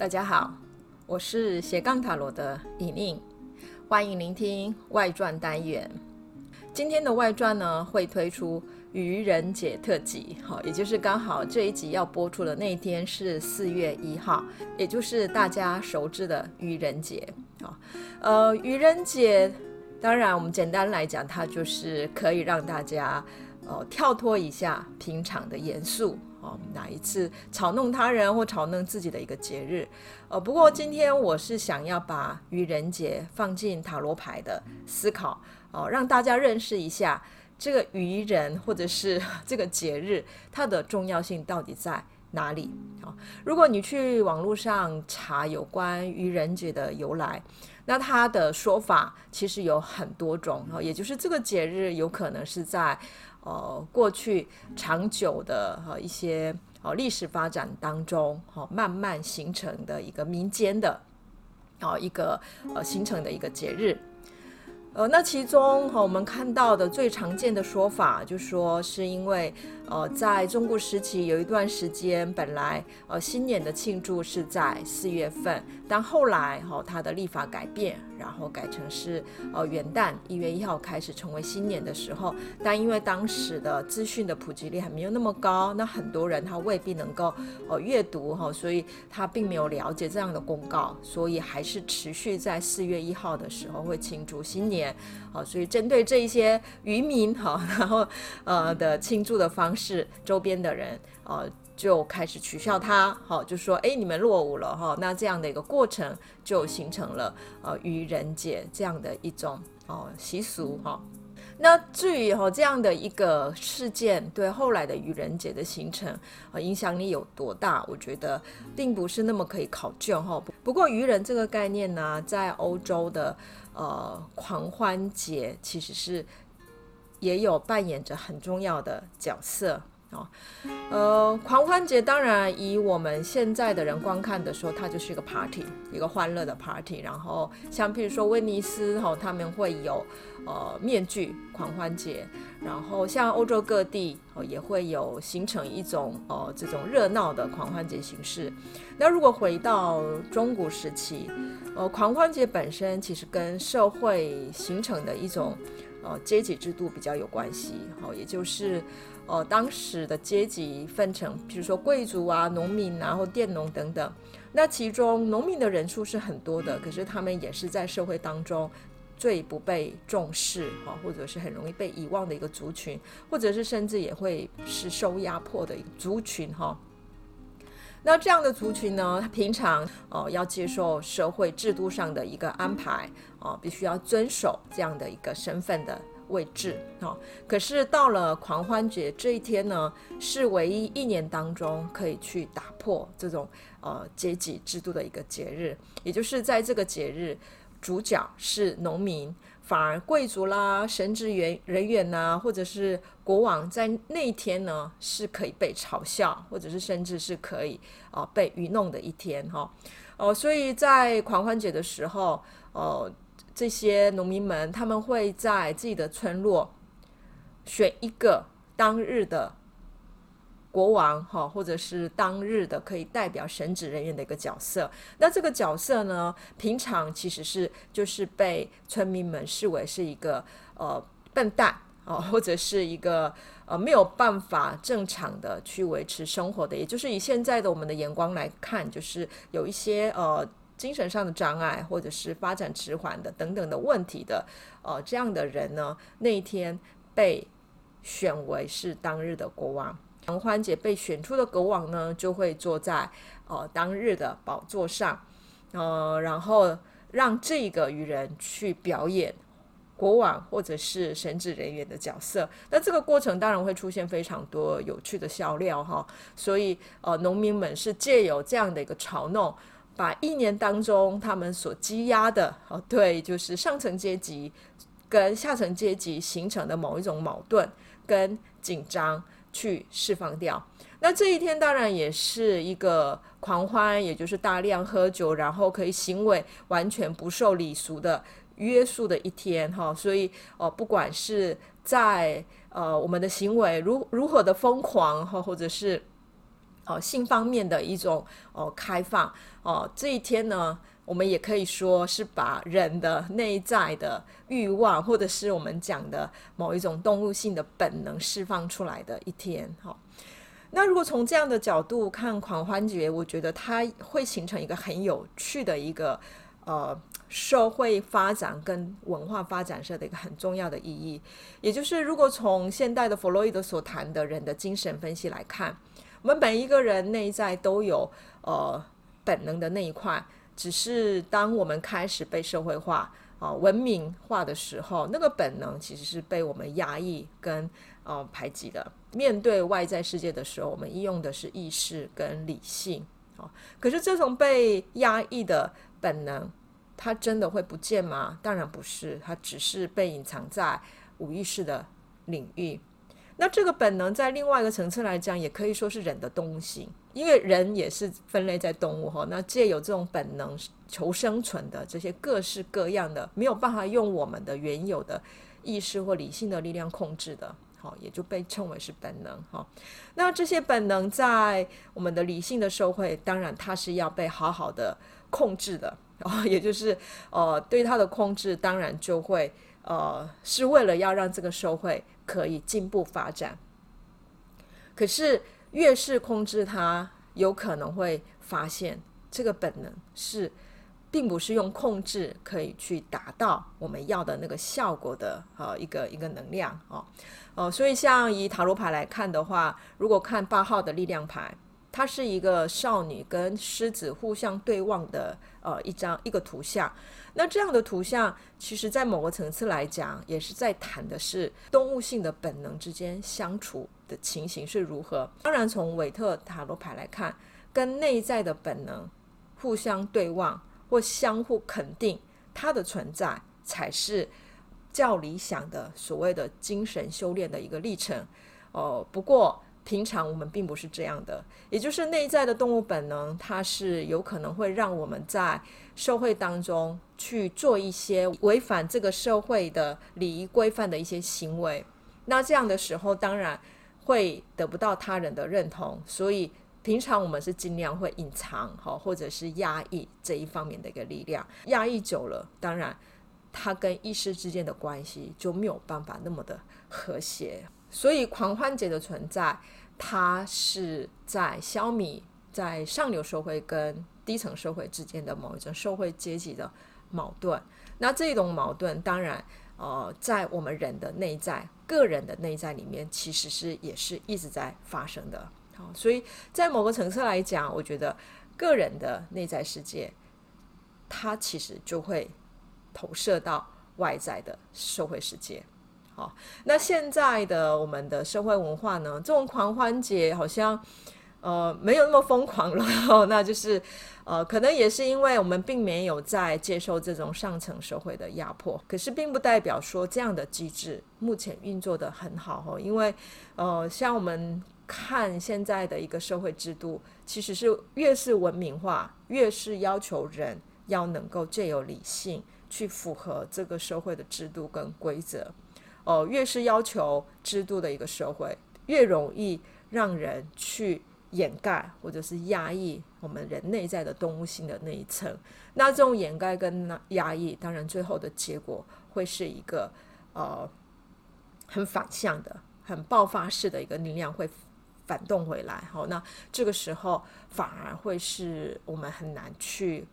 大家好，我是斜杠塔罗的尹宁，欢迎聆听外传单元。今天的外传呢，会推出愚人节特辑，好，也就是刚好这一集要播出的那一天是四月一号，也就是大家熟知的愚人节啊。呃，愚人节，当然我们简单来讲，它就是可以让大家呃跳脱一下平常的严肃。哦，哪一次嘲弄他人或嘲弄自己的一个节日？呃，不过今天我是想要把愚人节放进塔罗牌的思考，哦，让大家认识一下这个愚人或者是这个节日它的重要性到底在哪里？好，如果你去网络上查有关愚人节的由来，那它的说法其实有很多种，哦，也就是这个节日有可能是在。呃，过去长久的和一些哦历史发展当中，哈，慢慢形成的一个民间的，哦一个呃形成的一个节日。呃，那其中哈，我们看到的最常见的说法，就说是因为呃，在中国时期有一段时间，本来呃新年的庆祝是在四月份，但后来哈，它的历法改变，然后改成是呃元旦一月一号开始成为新年的时候，但因为当时的资讯的普及率还没有那么高，那很多人他未必能够呃阅读哈，所以他并没有了解这样的公告，所以还是持续在四月一号的时候会庆祝新年。好，所以针对这一些渔民哈，然后呃的庆祝的方式，周边的人呃就开始取笑他，好，就说哎你们落伍了哈，那这样的一个过程就形成了呃愚人节这样的一种哦习俗哈。那至于哈这样的一个事件对后来的愚人节的形成呃影响力有多大，我觉得并不是那么可以考究哈。不过愚人这个概念呢，在欧洲的。呃，狂欢节其实是也有扮演着很重要的角色哦。呃，狂欢节当然以我们现在的人观看的时候，它就是一个 party，一个欢乐的 party。然后像譬如说威尼斯哈、他们会有呃面具狂欢节。然后像欧洲各地哦，也会有形成一种呃这种热闹的狂欢节形式。那如果回到中古时期，呃，狂欢节本身其实跟社会形成的一种呃阶级制度比较有关系，好，也就是呃当时的阶级分成，比如说贵族啊、农民啊或佃农等等。那其中农民的人数是很多的，可是他们也是在社会当中最不被重视哈，或者是很容易被遗忘的一个族群，或者是甚至也会是受压迫的一个族群哈。那这样的族群呢，他平常哦、要接受社会制度上的一个安排哦、必须要遵守这样的一个身份的位置哦。可是到了狂欢节这一天呢，是唯一一年当中可以去打破这种呃阶级制度的一个节日，也就是在这个节日，主角是农民。反而贵族啦、神职员人员呐，或者是国王，在那一天呢，是可以被嘲笑，或者是甚至是可以啊、被愚弄的一天哈。哦、所以在狂欢节的时候，呃，这些农民们他们会在自己的村落选一个当日的。国王哈，或者是当日的可以代表神职人员的一个角色。那这个角色呢，平常其实是就是被村民们视为是一个呃笨蛋啊，或者是一个呃没有办法正常的去维持生活的。也就是以现在的我们的眼光来看，就是有一些呃精神上的障碍，或者是发展迟缓的等等的问题的呃这样的人呢，那一天被选为是当日的国王。狂欢节被选出的国王呢，就会坐在呃当日的宝座上，呃，然后让这个愚人去表演国王或者是神职人员的角色。那这个过程当然会出现非常多有趣的笑料哈。所以呃，农民们是借由这样的一个嘲弄，把一年当中他们所积压的哦，对，就是上层阶级跟下层阶级形成的某一种矛盾跟紧张。去释放掉。那这一天当然也是一个狂欢，也就是大量喝酒，然后可以行为完全不受礼俗的约束的一天哈。所以呃，不管是在呃我们的行为如如何的疯狂哈，或者是呃性方面的一种哦、开放哦、这一天呢，我们也可以说是把人的内在的欲望，或者是我们讲的某一种动物性的本能释放出来的一天。哈、那如果从这样的角度看狂欢节，我觉得它会形成一个很有趣的一个呃社会发展跟文化发展上的一个很重要的意义。也就是，如果从现代的弗洛伊德所谈的人的精神分析来看，我们每一个人内在都有呃本能的那一块。只是当我们开始被社会化、啊文明化的时候，那个本能其实是被我们压抑跟呃排挤的。面对外在世界的时候，我们应用的是意识跟理性啊。可是这种被压抑的本能，它真的会不见吗？当然不是，它只是被隐藏在无意识的领域。那这个本能在另外一个层次来讲，也可以说是人的动物性。因为人也是分类在动物哈，那借有这种本能求生存的这些各式各样的，没有办法用我们的原有的意识或理性的力量控制的，好，也就被称为是本能哈。那这些本能在我们的理性的社会，当然它是要被好好的控制的，然后也就是呃，对它的控制，当然就会呃，是为了要让这个社会可以进步发展。可是。越是控制它，有可能会发现这个本能是，并不是用控制可以去达到我们要的那个效果的呃一个一个能量哦哦，所以像以塔罗牌来看的话，如果看八号的力量牌，它是一个少女跟狮子互相对望的呃一张一个图像。那这样的图像，其实在某个层次来讲，也是在谈的是动物性的本能之间相处的情形是如何。当然，从韦特塔罗牌来看，跟内在的本能互相对望或相互肯定，它的存在才是较理想的所谓的精神修炼的一个历程。哦、呃，不过。平常我们并不是这样的，也就是内在的动物本能，它是有可能会让我们在社会当中去做一些违反这个社会的礼仪规范的一些行为。那这样的时候，当然会得不到他人的认同，所以平常我们是尽量会隐藏好，或者是压抑这一方面的一个力量。压抑久了，当然它跟意识之间的关系就没有办法那么的和谐。所以狂欢节的存在，它是在消弭在上流社会跟低层社会之间的某一种社会阶级的矛盾。那这种矛盾，当然，呃，在我们人的内在、个人的内在里面，其实是也是一直在发生的。好，所以在某个层次来讲，我觉得个人的内在世界，它其实就会投射到外在的社会世界。好，那现在的我们的社会文化呢，这种狂欢节好像呃没有那么疯狂了，那就是呃可能也是因为我们并没有在接受这种上层社会的压迫，可是并不代表说这样的机制目前运作得很好哦，因为呃像我们看现在的一个社会制度，其实是越是文明化，越是要求人要能够借由理性去符合这个社会的制度跟规则。哦，越是要求制度的一个社会，越容易让人去掩盖或者是压抑我们人内在的动物性的那一层。那这种掩盖跟压抑，当然最后的结果会是一个呃很反向的、很爆发式的一个力量会反动回来。好，那这个时候反而会是我们很难去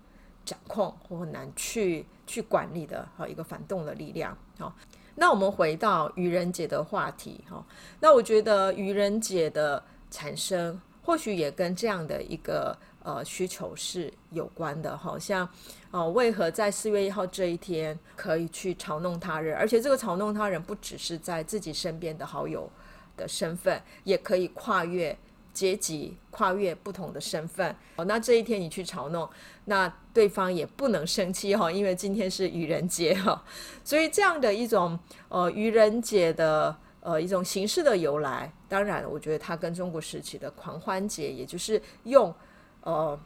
掌控或很难去去管理的好一个反动的力量。好。那我们回到愚人节的话题哈，那我觉得愚人节的产生或许也跟这样的一个呃需求是有关的，好像呃为何在四月一号这一天可以去嘲弄他人，而且这个嘲弄他人不只是在自己身边的好友的身份，也可以跨越。阶级跨越不同的身份，哦，那这一天你去嘲弄，那对方也不能生气哈，因为今天是愚人节哈，所以这样的一种呃愚人节的呃一种形式的由来，当然我觉得它跟中国时期的狂欢节，也就是用呃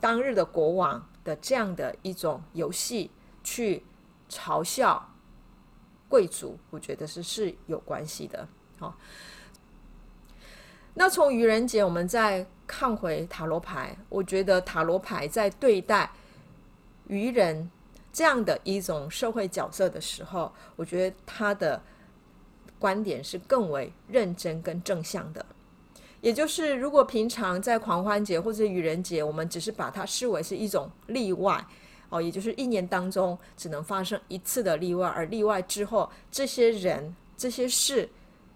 当日的国王的这样的一种游戏去嘲笑贵族，我觉得是是有关系的，好。那从愚人节，我们再看回塔罗牌，我觉得塔罗牌在对待愚人这样的一种社会角色的时候，我觉得他的观点是更为认真跟正向的。也就是，如果平常在狂欢节或者愚人节，我们只是把它视为是一种例外哦，也就是一年当中只能发生一次的例外，而例外之后，这些人、这些事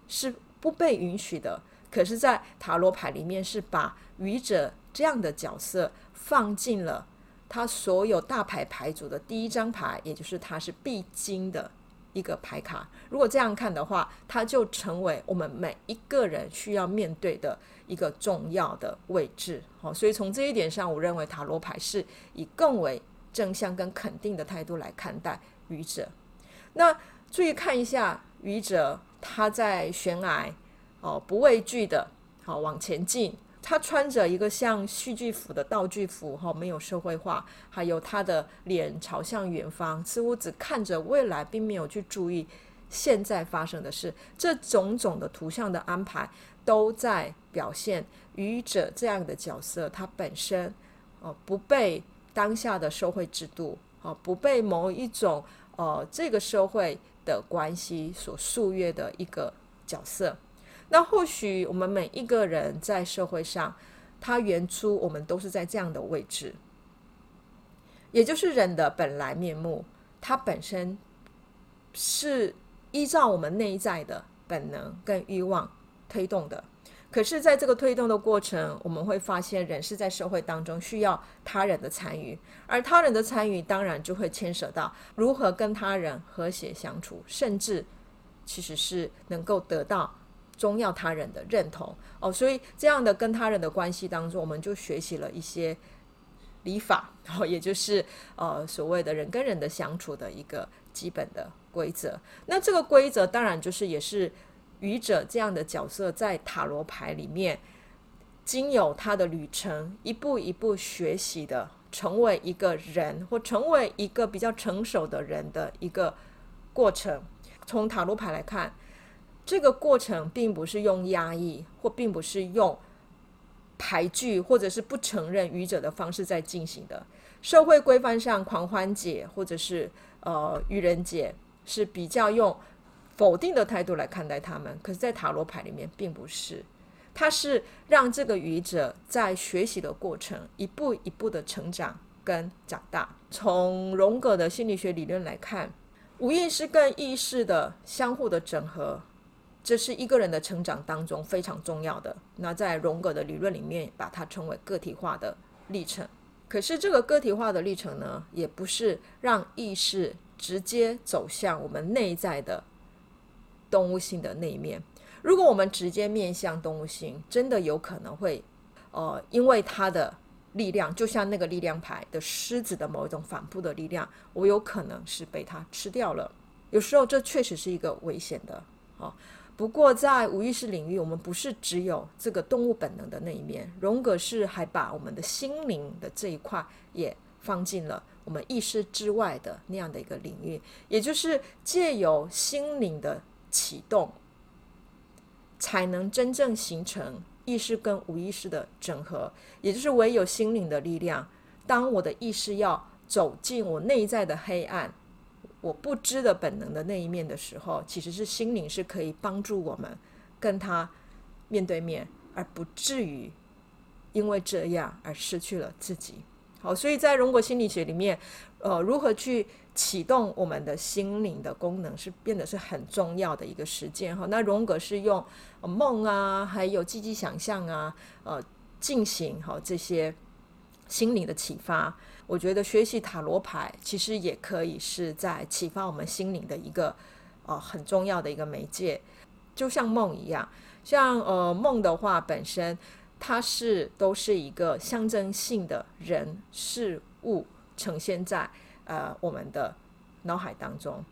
是不被允许的。可是，在塔罗牌里面，是把愚者这样的角色放进了他所有大牌牌组的第一张牌，也就是他是必经的。一个牌卡，如果这样看的话，它就成为我们每一个人需要面对的一个重要的位置。好，所以从这一点上，我认为塔罗牌是以更为正向跟肯定的态度来看待愚者。那注意看一下愚者，他在悬崖哦，不畏惧的，好往前进。他穿着一个像戏剧服的道具服，哈，没有社会化，还有他的脸朝向远方，似乎只看着未来，并没有去注意现在发生的事。这种种的图像的安排，都在表现愚者这样的角色，他本身哦不被当下的社会制度，哦不被某一种呃这个社会的关系所束约的一个角色。那或许我们每一个人在社会上，他原初我们都是在这样的位置，也就是人的本来面目，它本身是依照我们内在的本能跟欲望推动的。可是，在这个推动的过程，我们会发现，人是在社会当中需要他人的参与，而他人的参与当然就会牵涉到如何跟他人和谐相处，甚至其实是能够得到。重要他人的认同哦，所以这样的跟他人的关系当中，我们就学习了一些礼法，哦，也就是呃所谓的人跟人的相处的一个基本的规则。那这个规则当然就是也是愚者这样的角色在塔罗牌里面经由他的旅程一步一步学习的，成为一个人或成为一个比较成熟的人的一个过程。从塔罗牌来看。这个过程并不是用压抑，或并不是用排拒，或者是不承认愚者的方式在进行的。社会规范上，狂欢节或者是呃愚人节是比较用否定的态度来看待他们。可是，在塔罗牌里面，并不是，它是让这个愚者在学习的过程一步一步的成长跟长大。从荣格的心理学理论来看，无意识跟意识的相互的整合。这是一个人的成长当中非常重要的。那在荣格的理论里面，把它称为个体化的历程。可是这个个体化的历程呢，也不是让意识直接走向我们内在的动物性的那一面。如果我们直接面向动物性，真的有可能会，呃，因为它的力量，就像那个力量牌的狮子的某一种反扑的力量，我有可能是被它吃掉了。有时候这确实是一个危险的，哦。不过，在无意识领域，我们不是只有这个动物本能的那一面。荣格是还把我们的心灵的这一块也放进了我们意识之外的那样的一个领域，也就是借由心灵的启动，才能真正形成意识跟无意识的整合。也就是唯有心灵的力量，当我的意识要走进我内在的黑暗。我不知的本能的那一面的时候，其实是心灵是可以帮助我们跟他面对面，而不至于因为这样而失去了自己。好，所以在荣格心理学里面，呃，如何去启动我们的心灵的功能，是变得是很重要的一个实践。哈，那荣格是用梦啊，还有积极想象啊，呃，进行好这些心灵的启发。我觉得学习塔罗牌其实也可以是在启发我们心灵的一个呃很重要的一个媒介，就像梦一样，像呃梦的话本身它是都是一个象征性的人事物呈现在呃我们的脑海当中。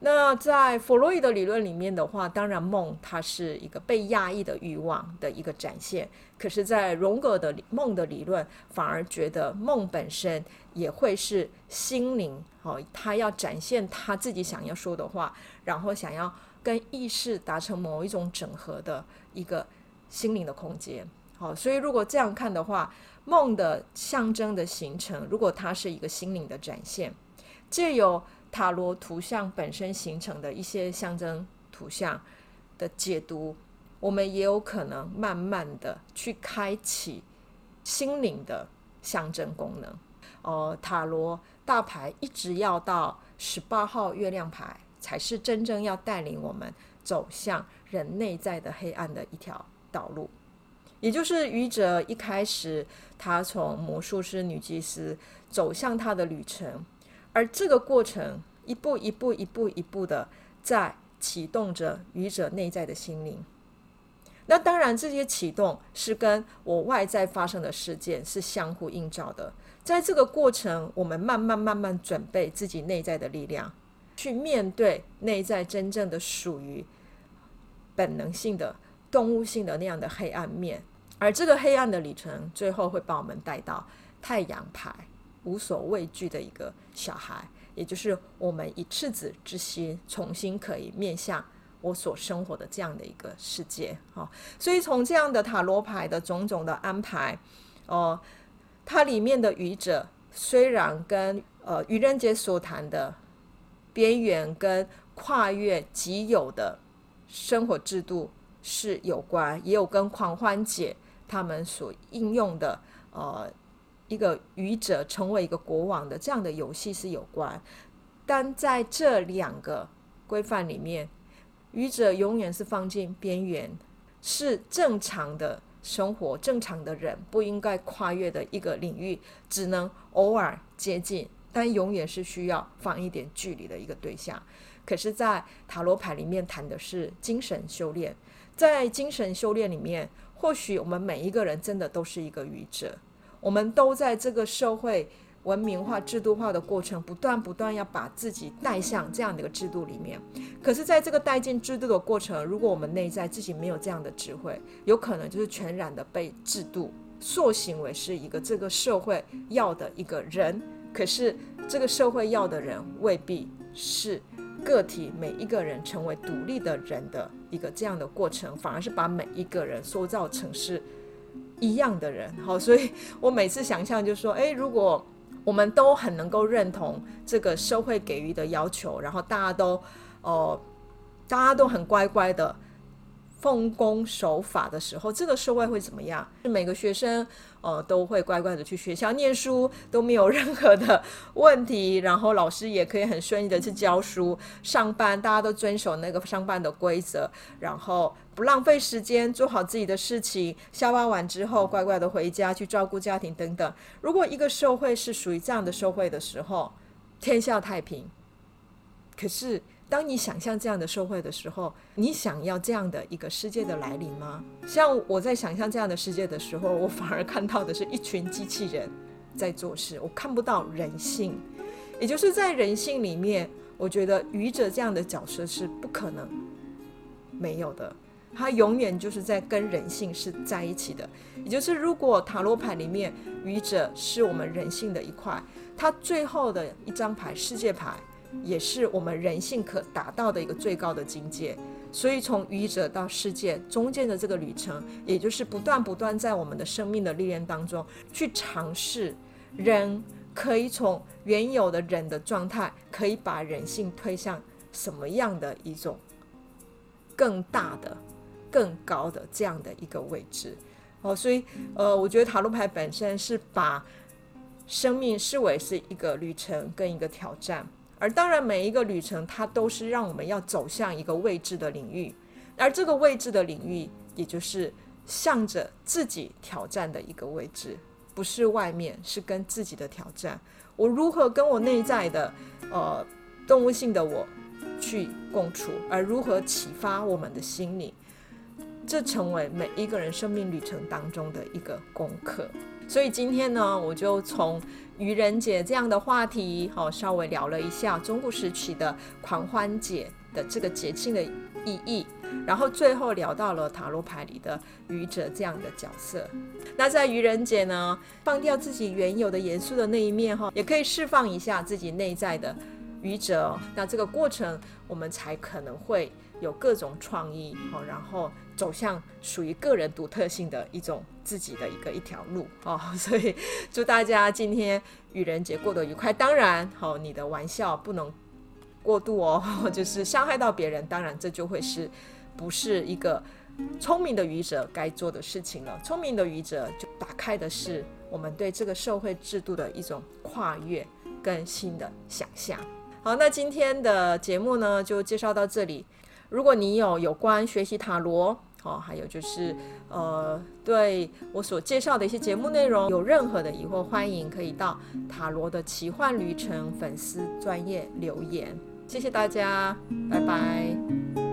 那在弗洛伊德理论里面的话，当然梦它是一个被压抑的欲望的一个展现。可是，在荣格的梦的理论，反而觉得梦本身也会是心灵哦，他要展现他自己想要说的话，然后想要跟意识达成某一种整合的一个心灵的空间。好，所以如果这样看的话，梦的象征的形成，如果它是一个心灵的展现，借由塔罗图像本身形成的一些象征图像的解读，我们也有可能慢慢的去开启心灵的象征功能。呃，塔罗大牌一直要到十八号月亮牌，才是真正要带领我们走向人内在的黑暗的一条道路。也就是愚者一开始，他从魔术师、女祭司走向他的旅程，而这个过程一步一步、一步一步的在启动着愚者内在的心灵。那当然，这些启动是跟我外在发生的事件是相互映照的。在这个过程，我们慢慢慢慢准备自己内在的力量，去面对内在真正的属于本能性的。动物性的那样的黑暗面，而这个黑暗的旅程，最后会把我们带到太阳牌，无所畏惧的一个小孩，也就是我们以赤子之心，重新可以面向我所生活的这样的一个世界。哈，所以从这样的塔罗牌的种种的安排，哦，它里面的愚者虽然跟呃愚人节所谈的边缘跟跨越既有的生活制度。是有关，也有跟狂欢节他们所应用的呃一个愚者成为一个国王的这样的游戏是有关，但在这两个规范里面，愚者永远是放进边缘，是正常的生活，正常的人不应该跨越的一个领域，只能偶尔接近，但永远是需要放一点距离的一个对象。可是，在塔罗牌里面谈的是精神修炼。在精神修炼里面，或许我们每一个人真的都是一个愚者，我们都在这个社会文明化、制度化的过程，不断不断要把自己带向这样的一个制度里面。可是，在这个带进制度的过程，如果我们内在自己没有这样的智慧，有可能就是全然的被制度塑形为是一个这个社会要的一个人。可是，这个社会要的人未必是。个体每一个人成为独立的人的一个这样的过程，反而是把每一个人塑造成是一样的人。好，所以我每次想象就说，诶，如果我们都很能够认同这个社会给予的要求，然后大家都哦、大家都很乖乖的。奉公守法的时候，这个社会会怎么样？每个学生呃都会乖乖的去学校念书，都没有任何的问题，然后老师也可以很顺利的去教书、上班，大家都遵守那个上班的规则，然后不浪费时间，做好自己的事情，下班完之后乖乖的回家去照顾家庭等等。如果一个社会是属于这样的社会的时候，天下太平。可是。当你想象这样的社会的时候，你想要这样的一个世界的来临吗？像我在想象这样的世界的时候，我反而看到的是一群机器人在做事，我看不到人性。也就是在人性里面，我觉得愚者这样的角色是不可能没有的，他永远就是在跟人性是在一起的。也就是如果塔罗牌里面愚者是我们人性的一块，他最后的一张牌世界牌。也是我们人性可达到的一个最高的境界，所以从愚者到世界中间的这个旅程，也就是不断不断在我们的生命的历练当中去尝试，人可以从原有的人的状态，可以把人性推向什么样的一种更大的、更高的这样的一个位置。哦，所以呃，我觉得塔罗牌本身是把生命视为是一个旅程跟一个挑战。而当然，每一个旅程它都是让我们要走向一个未知的领域，而这个未知的领域，也就是向着自己挑战的一个位置，不是外面，是跟自己的挑战。我如何跟我内在的呃动物性的我去共处，而如何启发我们的心灵，这成为每一个人生命旅程当中的一个功课。所以今天呢，我就从愚人节这样的话题，好，稍微聊了一下中古时期的狂欢节的这个节庆的意义，然后最后聊到了塔罗牌里的愚者这样的角色。那在愚人节呢，放掉自己原有的严肃的那一面，哈，也可以释放一下自己内在的愚者。那这个过程，我们才可能会有各种创意，好，然后走向属于个人独特性的一种自己的一个一条路哦。所以祝大家今天愚人节过得愉快。当然，好、哦，你的玩笑不能过度哦，就是伤害到别人。当然，这就会是不是一个聪明的愚者该做的事情了。聪明的愚者就打开的是我们对这个社会制度的一种跨越跟新的想象。好，那今天的节目呢，就介绍到这里。如果你有有关学习塔罗，哦，还有就是呃，对我所介绍的一些节目内容有任何的疑惑，欢迎可以到塔罗的奇幻旅程粉丝专业留言。谢谢大家，拜拜。